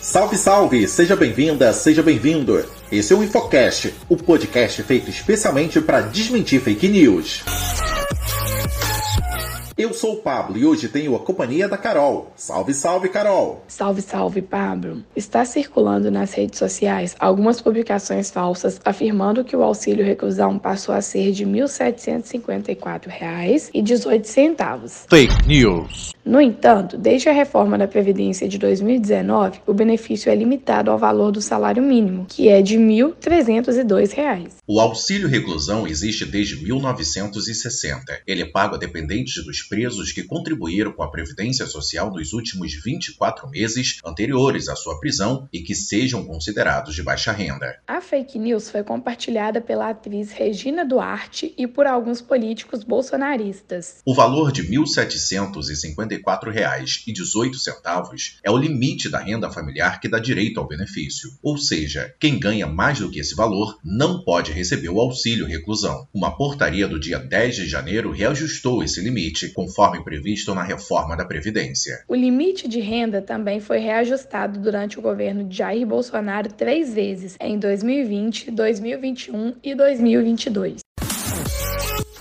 Salve, salve! Seja bem-vinda, seja bem-vindo! Esse é o Infocast, o podcast feito especialmente para desmentir fake news. Eu sou o Pablo e hoje tenho a companhia da Carol. Salve, salve, Carol! Salve, salve, Pablo! Está circulando nas redes sociais algumas publicações falsas afirmando que o auxílio reclusão passou a ser de R$ 1.754,18. Fake news! No entanto, desde a reforma da Previdência de 2019, o benefício é limitado ao valor do salário mínimo, que é de R$ 1.302. O auxílio reclusão existe desde 1960. Ele é pago a dependentes dos presos que contribuíram com a Previdência Social nos últimos 24 meses anteriores à sua prisão e que sejam considerados de baixa renda. A fake news foi compartilhada pela atriz Regina Duarte e por alguns políticos bolsonaristas. O valor de R$ 1.754,18 é o limite da renda familiar que dá direito ao benefício. Ou seja, quem ganha mais do que esse valor não pode receber o auxílio reclusão. Uma portaria do dia 10 de janeiro reajustou esse limite conforme previsto na reforma da Previdência. O limite de renda também foi reajustado durante o governo de Jair Bolsonaro três vezes, em 2020, 2021 e 2022.